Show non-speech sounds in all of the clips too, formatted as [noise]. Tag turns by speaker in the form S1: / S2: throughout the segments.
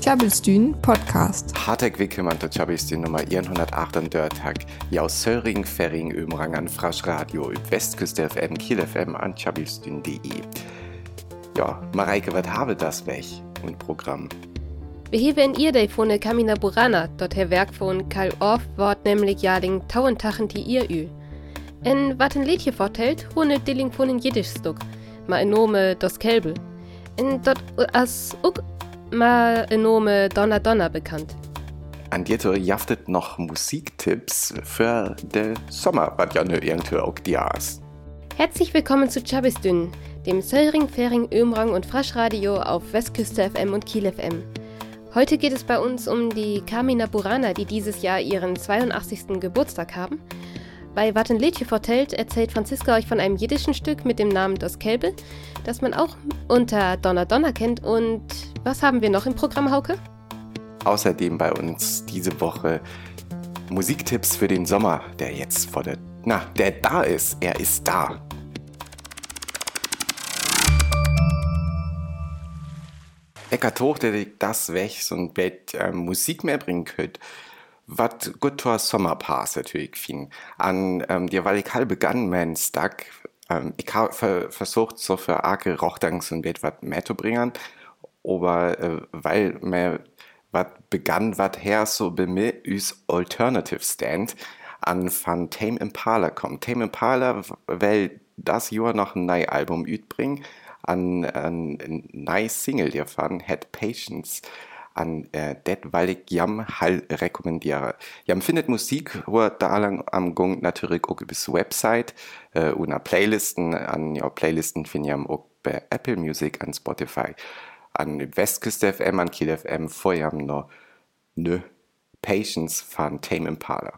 S1: Tjabelstyn Podcast.
S2: Harteg Wickelmann der Tjabelstyn Nummer 138 ja Söring Ferring Ömrang an Frasch Radio üb Westküste FM Kiel FM an tjabelstyn.de Ja Mareike wat habe das weg und Programm.
S3: Wir heben in ihr de von Kamina Burana, dort her Werk von Karl Orff wort nämlich jaling tauen Tachen die ihr ü. En wat ein Liedje vortelt, hone Dilling von in Jiddischstuck, ma enome das Kälbel. En dort as uk ma enome Donna Donna bekannt.
S2: An dir jaftet noch Musiktipps für den Sommer, was ja ne irgendwie auch dias.
S3: Herzlich willkommen zu Chabistün, dem Söring, Fering, Ömrang und Fraschradio auf Westküste FM und Kiel FM. Heute geht es bei uns um die Carmina Burana, die dieses Jahr ihren 82. Geburtstag haben. Bei Watten Liedje vertellt erzählt Franziska euch von einem jiddischen Stück mit dem Namen Das Kälbe, das man auch unter Donna Donna kennt. Und was haben wir noch im Programm, Hauke?
S2: Außerdem bei uns diese Woche Musiktipps für den Sommer, der jetzt vor der, na, der da ist. Er ist da. Eckart hoch, der das so ein Bett äh, Musik mehr bringen könnt. Was gut zur Sommerpass natürlich fin. An ähm, dir weil ich halb begann mein Stack, ähm, ich habe ver versucht so für arge Rochdang so ein Bett was mehr zu bringen, aber äh, weil mir was begann, was her so mir ist Alternative Stand an von Tame Impala kommt. Tame Impala, weil das Jahr noch ein neues Album utbringen, an an en neii Single Dir fan het Patience an äh, dat weil ich jam hall rekommendiere. Jam findet Musik wo da lang am Gong natürlich auch bis Website äh, una Playlisten an ja Playlisten find jam auch bei Apple Music an Spotify an Westküste FM an Kiel FM vorjam no nö Patience van Tame Impala.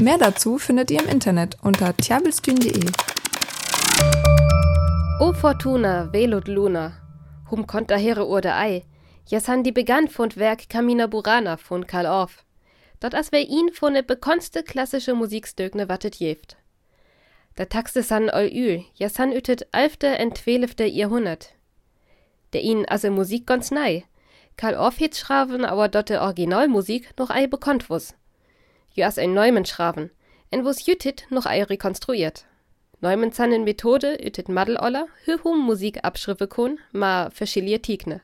S1: Mehr dazu findet ihr im Internet unter tjabelstyn.de.
S3: O Fortuna, velut Luna, hum konta here urde ei, jes han die begann von Werk Camina Burana von Karl Orff. Dort as wer ihn von ne bekonste klassische Musikstögne wattet jeft. Der Taxe san ol ül, jes han ütet alfte en twelefte Jahrhundert. Der ihn as Musik ganz nei. Karl Orff het schraven aber dort de Originalmusik noch ei bekannt wus. Jo as ein Neumann schraven, en wus jütit noch ei rekonstruiert. Neumann zannen Methode ütet Madeloller, hühum Musik abschriffe kun, ma verschillier Tigne.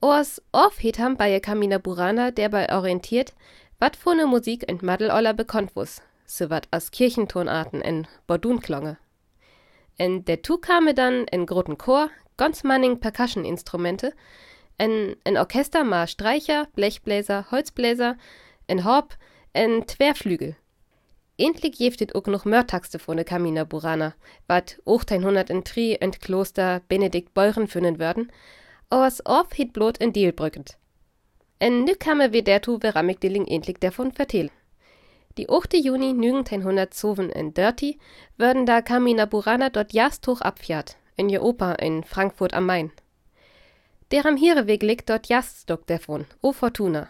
S3: Oas off het ham bei Kamina Burana derbei orientiert, wat vor ne Musik ent Madeloller bekannt wus, so wat as Kirchentonarten en Bordunklonge. En der Tu kame dann en groten Chor, ganz manning Percussion-Instrumente, en, en Orchester ma Streicher, Blechbläser, Holzbläser, en Horb, en Twerflügel. Endlich jeftet ook noch Mörtaxte von der Kamina Burana, wat 1803 ent Kloster Benedikt Beuren finden würden, aus off hit blot en Deal brückend. En nu kamme wir dertu veramik dilling endlich davon vertellen. Die 8. Juni 1907 in Dirty würden da Kamina Burana dort jast hoch abfährt, in ihr Oper in Frankfurt am Main. Der am Hireweg liegt dort jast stock davon, o Fortuna.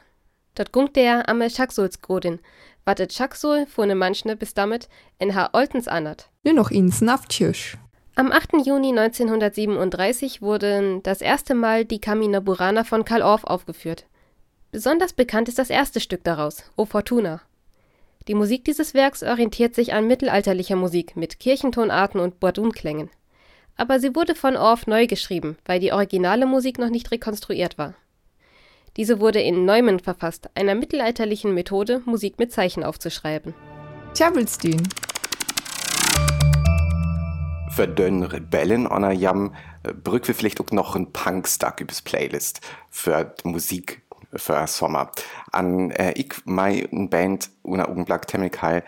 S3: Dort gungt der am Schacksulsgrodin, wat et Schacksol vorne manchne bis damit in haar Oltens anert.
S1: Nur noch ins Naftjösch.
S3: Am 8. Juni 1937 wurden das erste Mal die Kamina Burana von Karl Orff aufgeführt. Besonders bekannt ist das erste Stück daraus, O Fortuna. Die Musik dieses Werks orientiert sich an mittelalterlicher Musik mit Kirchentonarten und Bordunklängen. Aber sie wurde von Orff neu geschrieben, weil die originale Musik noch nicht rekonstruiert war. Diese wurde in Neumann verfasst, einer mittelalterlichen Methode, Musik mit Zeichen aufzuschreiben.
S1: Tjabelstyn.
S2: Für den Rebellen an Jam brück wir vielleicht auch noch ein Punkstack übers Playlist für die Musik für Sommer. An äh, ich mei ein Band una Augenblick Chemical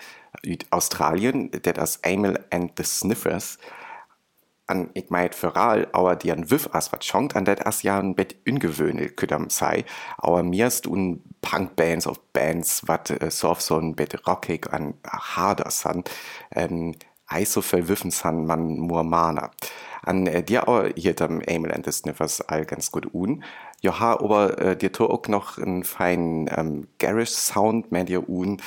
S2: Australien, der das Emil and the Sniffers an ich meint föral aber die an Wiff as wat schonkt an dat as ja ein Bett ungewöhnlich küdam sei. Aber mirst un Punkbands auf Bands wat äh, so auf so ein Bett rockig an harder san ähm, eiso verwiffen san man Murmana. An äh, dir auch hier am Emil and the Sniffers all ganz gut un. Joha aber äh, dir to auch noch einen feinen ähm, Garish Sound mehr dir un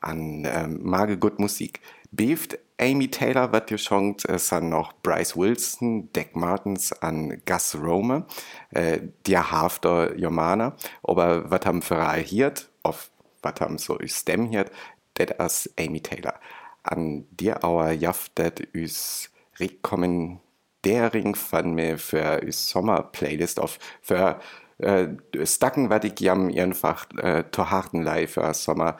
S2: an ähm, mage gut Musik. Beeft Amy Taylor wird geschonkt, es sind noch Bryce Wilson, Deck Martins an Gus Rome, äh, die Hafter Jomana, aber was haben für hier, auf was haben so ist Stem hier, das ist Amy Taylor. An dir auer jaft das ist Rekommendering von mir für ist Sommer-Playlist auf. Für äh, Stacken, was ich jam einfach äh, to harten live für Sommer.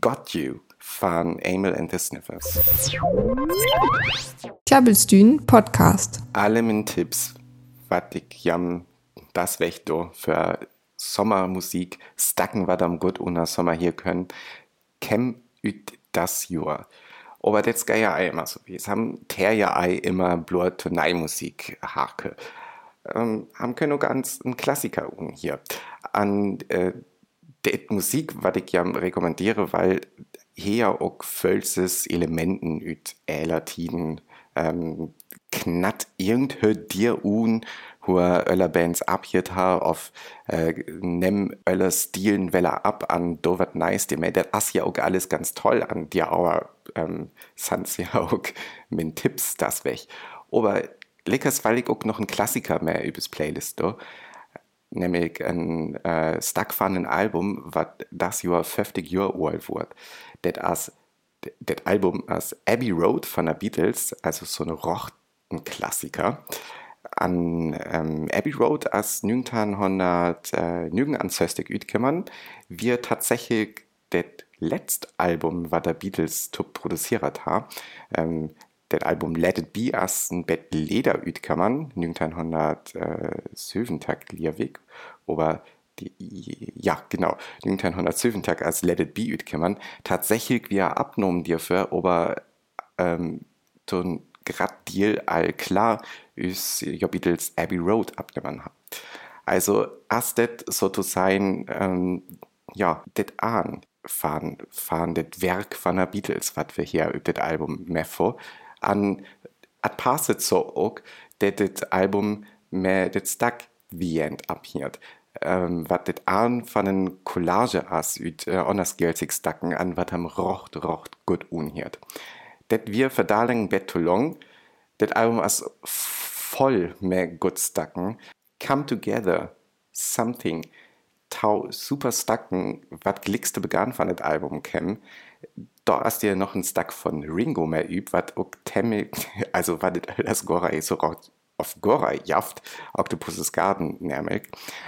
S2: Got You von Emil and the Sniffers.
S1: Klabbelstühn Podcast.
S2: Alle meine Tipps, was ich jam das Wächter für Sommermusik stacken, was am gut unter Sommer hier können, kem üt das Jahr. Aber das geht ja immer so wie es haben ter ja immer bloß Tonei-Musik hake. Ähm, haben können auch ganz ein Klassiker hier. An äh, Musik, was ich ja rekommendiere, weil hier auch völses Elementen üt äler Tiden. Ähm, knatt irgendhö dir un hua öller Bands abhiert ha auf äh, nem öller Stilen weller ab an do wat nice. Dem das as ja auch alles ganz toll an dir aber ähm, sans ja auch min Tipps das weg aber leckers weil ich auch noch ein Klassiker mehr übers Playlist do nämlich ein äh, stackfahrenden Album wat das Jahr 50 Jahre alt wurde. Das as das Album als Abbey Road von der Beatles also so eine rochten Klassiker an ähm, Abbey Road als 1900 äh, nügen an Söstig ütkümmern wir tatsächlich das letzte Album was der Beatles produziert ha ähm, das Album Let It Be as ein Bett Leder ütkümmern 1907 Tag Liewig aber die, ja genau 1907 Tag als Let It Be ütkümmern tatsächlich wir abnommen dürfen aber ähm, grad Deal all klar is jo Beatles Abbey Road abgenommen hat. Also as det so zu sein ähm, ja det an fahren fahren det Werk von der Beatles wat wir hier über das Album Mefo an at passet so ook dat das Album me det stack wie end abhiert. Ähm, wat det an van den Collage as üt äh, onnersgelzig stacken an wat am rocht rocht gut unhiert. Det wir verdalen bet to long, das Album ist voll mehr gut stacken. Come Together, Something, tau super stacken, was glickste begann von das Album kennen. Da hast dir noch ein Stack von Ringo mehr übt, was auch temmel, [laughs] also was das Gora so auf Gora jaft, Octopus's Garden nämlich.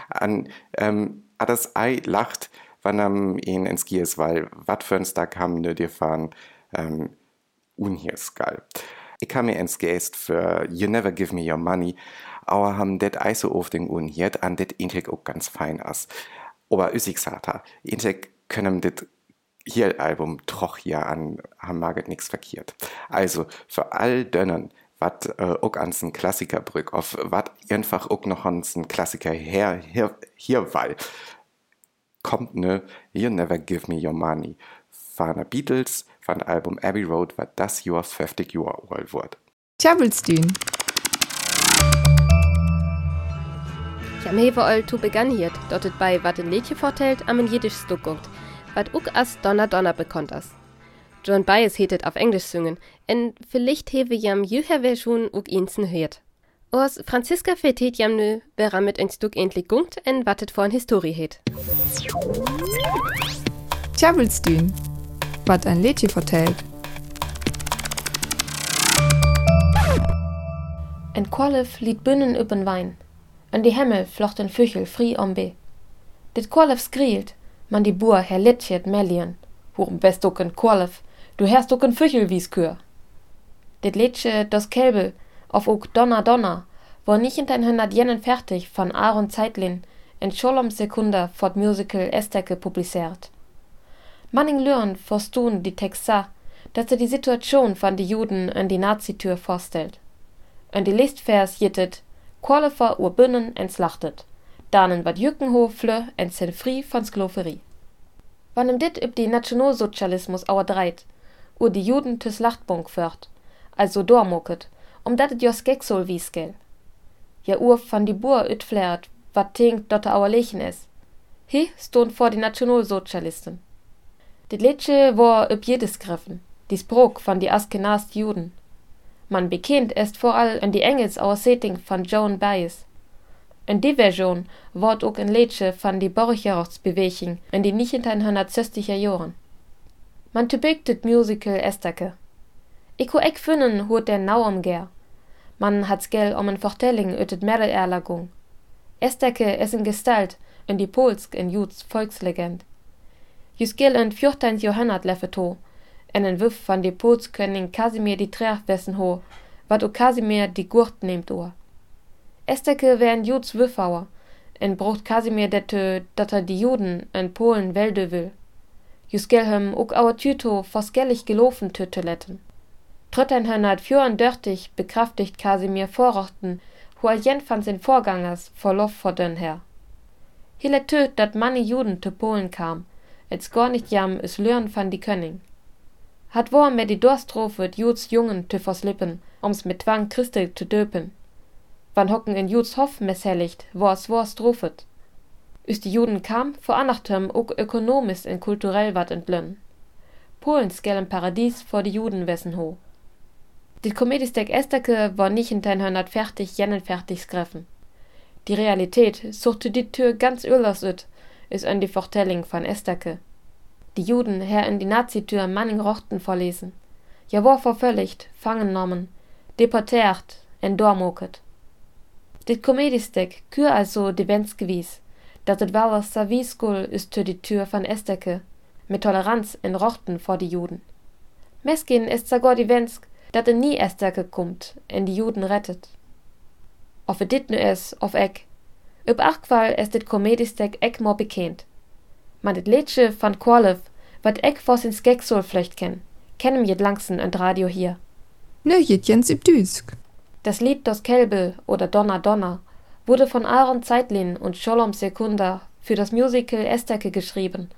S2: An, ähm, das Ei lacht, wann am ihn ins Gies, weil was für ein Stack haben wir dir fahren, ähm, unhiers geil. Ich kann mir ins Geist für You Never Give Me Your Money, aber haben det ei so oft den unhiert an det Integ auch ganz fein as. Aber üsig sata, Integ können det hier Album troch ja an, haben maget nix verkehrt. Also, für all dönnen, wat äh, auch ans ein Klassiker brück, auf wat einfach auch noch ans ein Klassiker her, hier, hier weil, kommt ne, You Never Give Me Your Money. Von Beatles, van Album Abbey Road wat das Jahr 50 Jahre alt wird.
S1: Tjabelstien.
S3: Jam hewe all to begann hiert, dottet bei wat den Lädje vortelt, am in jedisch Stuck guckt, wat uk as Donner Donner bekannt as. John Bias hetet auf Englisch singen, en vielleicht hewe jam jüher schon uk insen hört. Ors Franziska fetet jam nö, wer mit ein Stück endlich gungt, en wattet vor ein Historie het.
S1: Tjabelstien. Was ein Lädje vertellt.
S4: En Qualif liet binnen übern Wein. En die Himmel flocht en Füchel fri om be. Dit Qualif skrielt, man die Boer her Litchet Melian. Hurum best ook en Qualif, du herst ook en Füchel wie's Kür. Dit Liedje das Kelbe, auf ook Donner Donner, war nicht in dein hundert Jennen fertig von Aaron Zeitlin, en Scholom Sekunda fort Musical Esteke publiziert. Manning Lörn verstun die Texter, dass er die Situation von die Juden an die Nazitür vorstellt. Und die Listvers jittet, Qualifer ur Bünnen entslachtet, danen wat Jückenhofle en sen fri von Skloverie. Wann im dit üb die Nationalsozialismus auer dreit, ur die Juden tus Lachtbunk fört, also dormucket, um dat et jos Gecksol wieskel. Ja ur van die Bur üt flärt, wat tinkt dotte auer lechen is. Hi stund vor die Nationalsozialisten. Dit Liedje war ob jedes griffen. die Sprog von die Askenast Juden. Man bekennt ist vor allem an die Engels Setting von Joan Baez. En die Version wird auch ein Liedje von die Borgerrechtsbewegung in die 1960er Jahren. Man typikt das Musical Estake. Ich ho ek finden hut der nau umger. Man hat's gel um en Vertelling ut et Mädelerlagung. Esteke is en Gestalt in die Polsk en Juds Volkslegend. Jus gel en 14. Johannat leffe to, en en Wiff van die Polskönning Kasimir die Trerwessen ho, wat o Kasimir die Gurt nehmt ohr. Esteke wären Juds Wiffauer, en brucht Kasimir dette, dat er die Juden en Polen welde will. Jus gel hem ook auer Tüto forskellig gelofen tö Toiletten. 1334 bekraftigt Kasimir Vorrochten, hu jen van sin Vorgangers verlof vor dönn her. Hille töt, dat manni Juden te Polen kam, als gar nicht jam es lörn van die Könning. Hat wor mir die Dorstrophe Juds Jungen te verslippen, ums mit Twang Christel te döpen. Wann hocken in Juds Hoff messellicht, wors wors strophet. Üs die Juden kam, veranachtem ook ökonomisch en kulturell wat entlönn. Polens gellen Paradies vor die Juden wessen ho. Die Komediestek Esteke war nicht in 1940 jennen fertig skriffen. Die Realität suchte die Tür ganz öllers üt, is an die Vertelling von Esteke. Die Juden her in die Nazitür Manning Rochten verlesen. Ja war vervölligt, fangen nommen, deportiert, en Dit Komediestek kür also de gewies, dat et war Saviskul is tür die Tür von Esteke, mit Toleranz in Rochten vor die Juden. Meskin ist sogar die Wensk, dat er nie Esteke kommt en die Juden rettet. Of dit nu is, of ek. Op achkwal is dit komediestek ek more bekend. Man dit Liedje van Qualif, wat ek vors ins Skeksol flecht ken, kennen jet langsen und Radio hier.
S1: Nö, jet jens.
S4: Das Lied Das Kelbe oder Donna Donna wurde von Aaron Zeitlin und Sholom Sekunda für das Musical Esteke geschrieben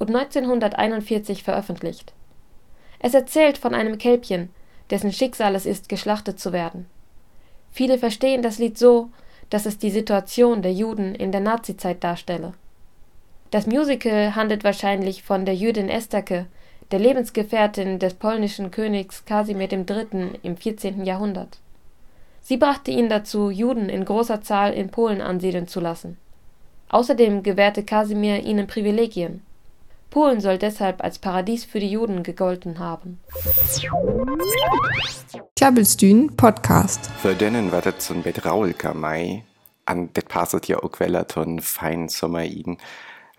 S4: und 1941 veröffentlicht. Es erzählt von einem Kälbchen, dessen Schicksal es ist, geschlachtet zu werden. Viele verstehen das Lied so, dass es die Situation der Juden in der Nazizeit darstelle. Das Musical handelt wahrscheinlich von der Jüdin Estake, der Lebensgefährtin des polnischen Königs Kasimir III. im 14. Jahrhundert. Sie brachte ihn dazu, Juden in großer Zahl in Polen ansiedeln zu lassen. Außerdem gewährte Kasimir ihnen Privilegien. Polen soll deshalb als Paradies für die Juden gegolten haben.
S1: Klabbelstühn Podcast.
S2: Für denen war das so ein Bett Raulka Mai. An det passet ja auch Quellerton fein Sommer ihn.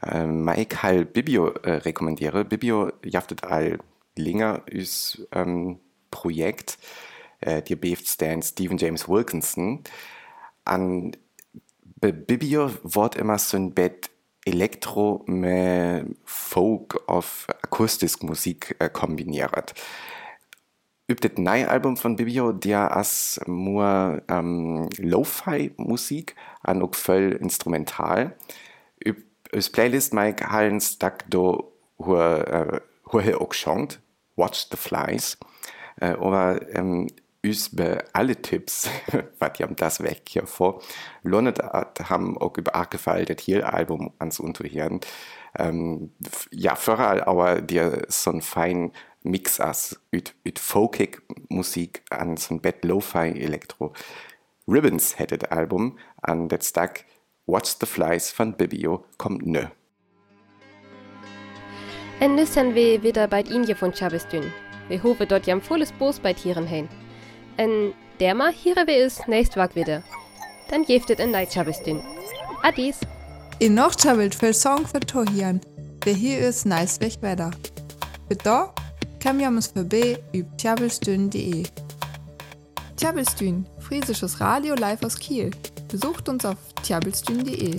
S2: Äh, Mai Bibio äh, rekommendiere. Bibio jaftet all länger üs ähm, Projekt. Äh, dir beeft Stan Stephen James Wilkinson. An Bibio wort immer so ein Bett Elektro med Folk of akustisk Musik äh, kombiniert. Übt das neue Album von Bibio, der as nur ähm, Lo-Fi-Musik an auch voll instrumental. Übt das Playlist Mike Hallen stack do hur äh, hur auch schongt, Watch the Flies. Äh, aber ähm, über alle Tipps, [laughs] was haben das weg hier vor, lohnt haben auch über angefallen, das hier Album ans Unterhören. Ähm, ja, vor allem aber dir so ein fein Mix aus mit, mit folkig Musik an so ein Bett Lo-Fi Elektro. Ribbons hätte das Album an das Tag Watch the Flies von Bibio kommt nö.
S3: En nu sind wir wieder bei Ihnen von Chabestün. Wir hoffen dort jam volles Boos bei Tieren hin. En derma hier wir es nächst wag wieder. Dann giftet en Neitschabestin. Adis.
S1: Noch chabelt für Song für Tohian. Wer hier ist nice weg weiter. Bitte kam ja uns vorbei über tjabelstün.de. Tjabelstün, friesisches Radio live aus Kiel. Besucht uns auf tjabelstün.de.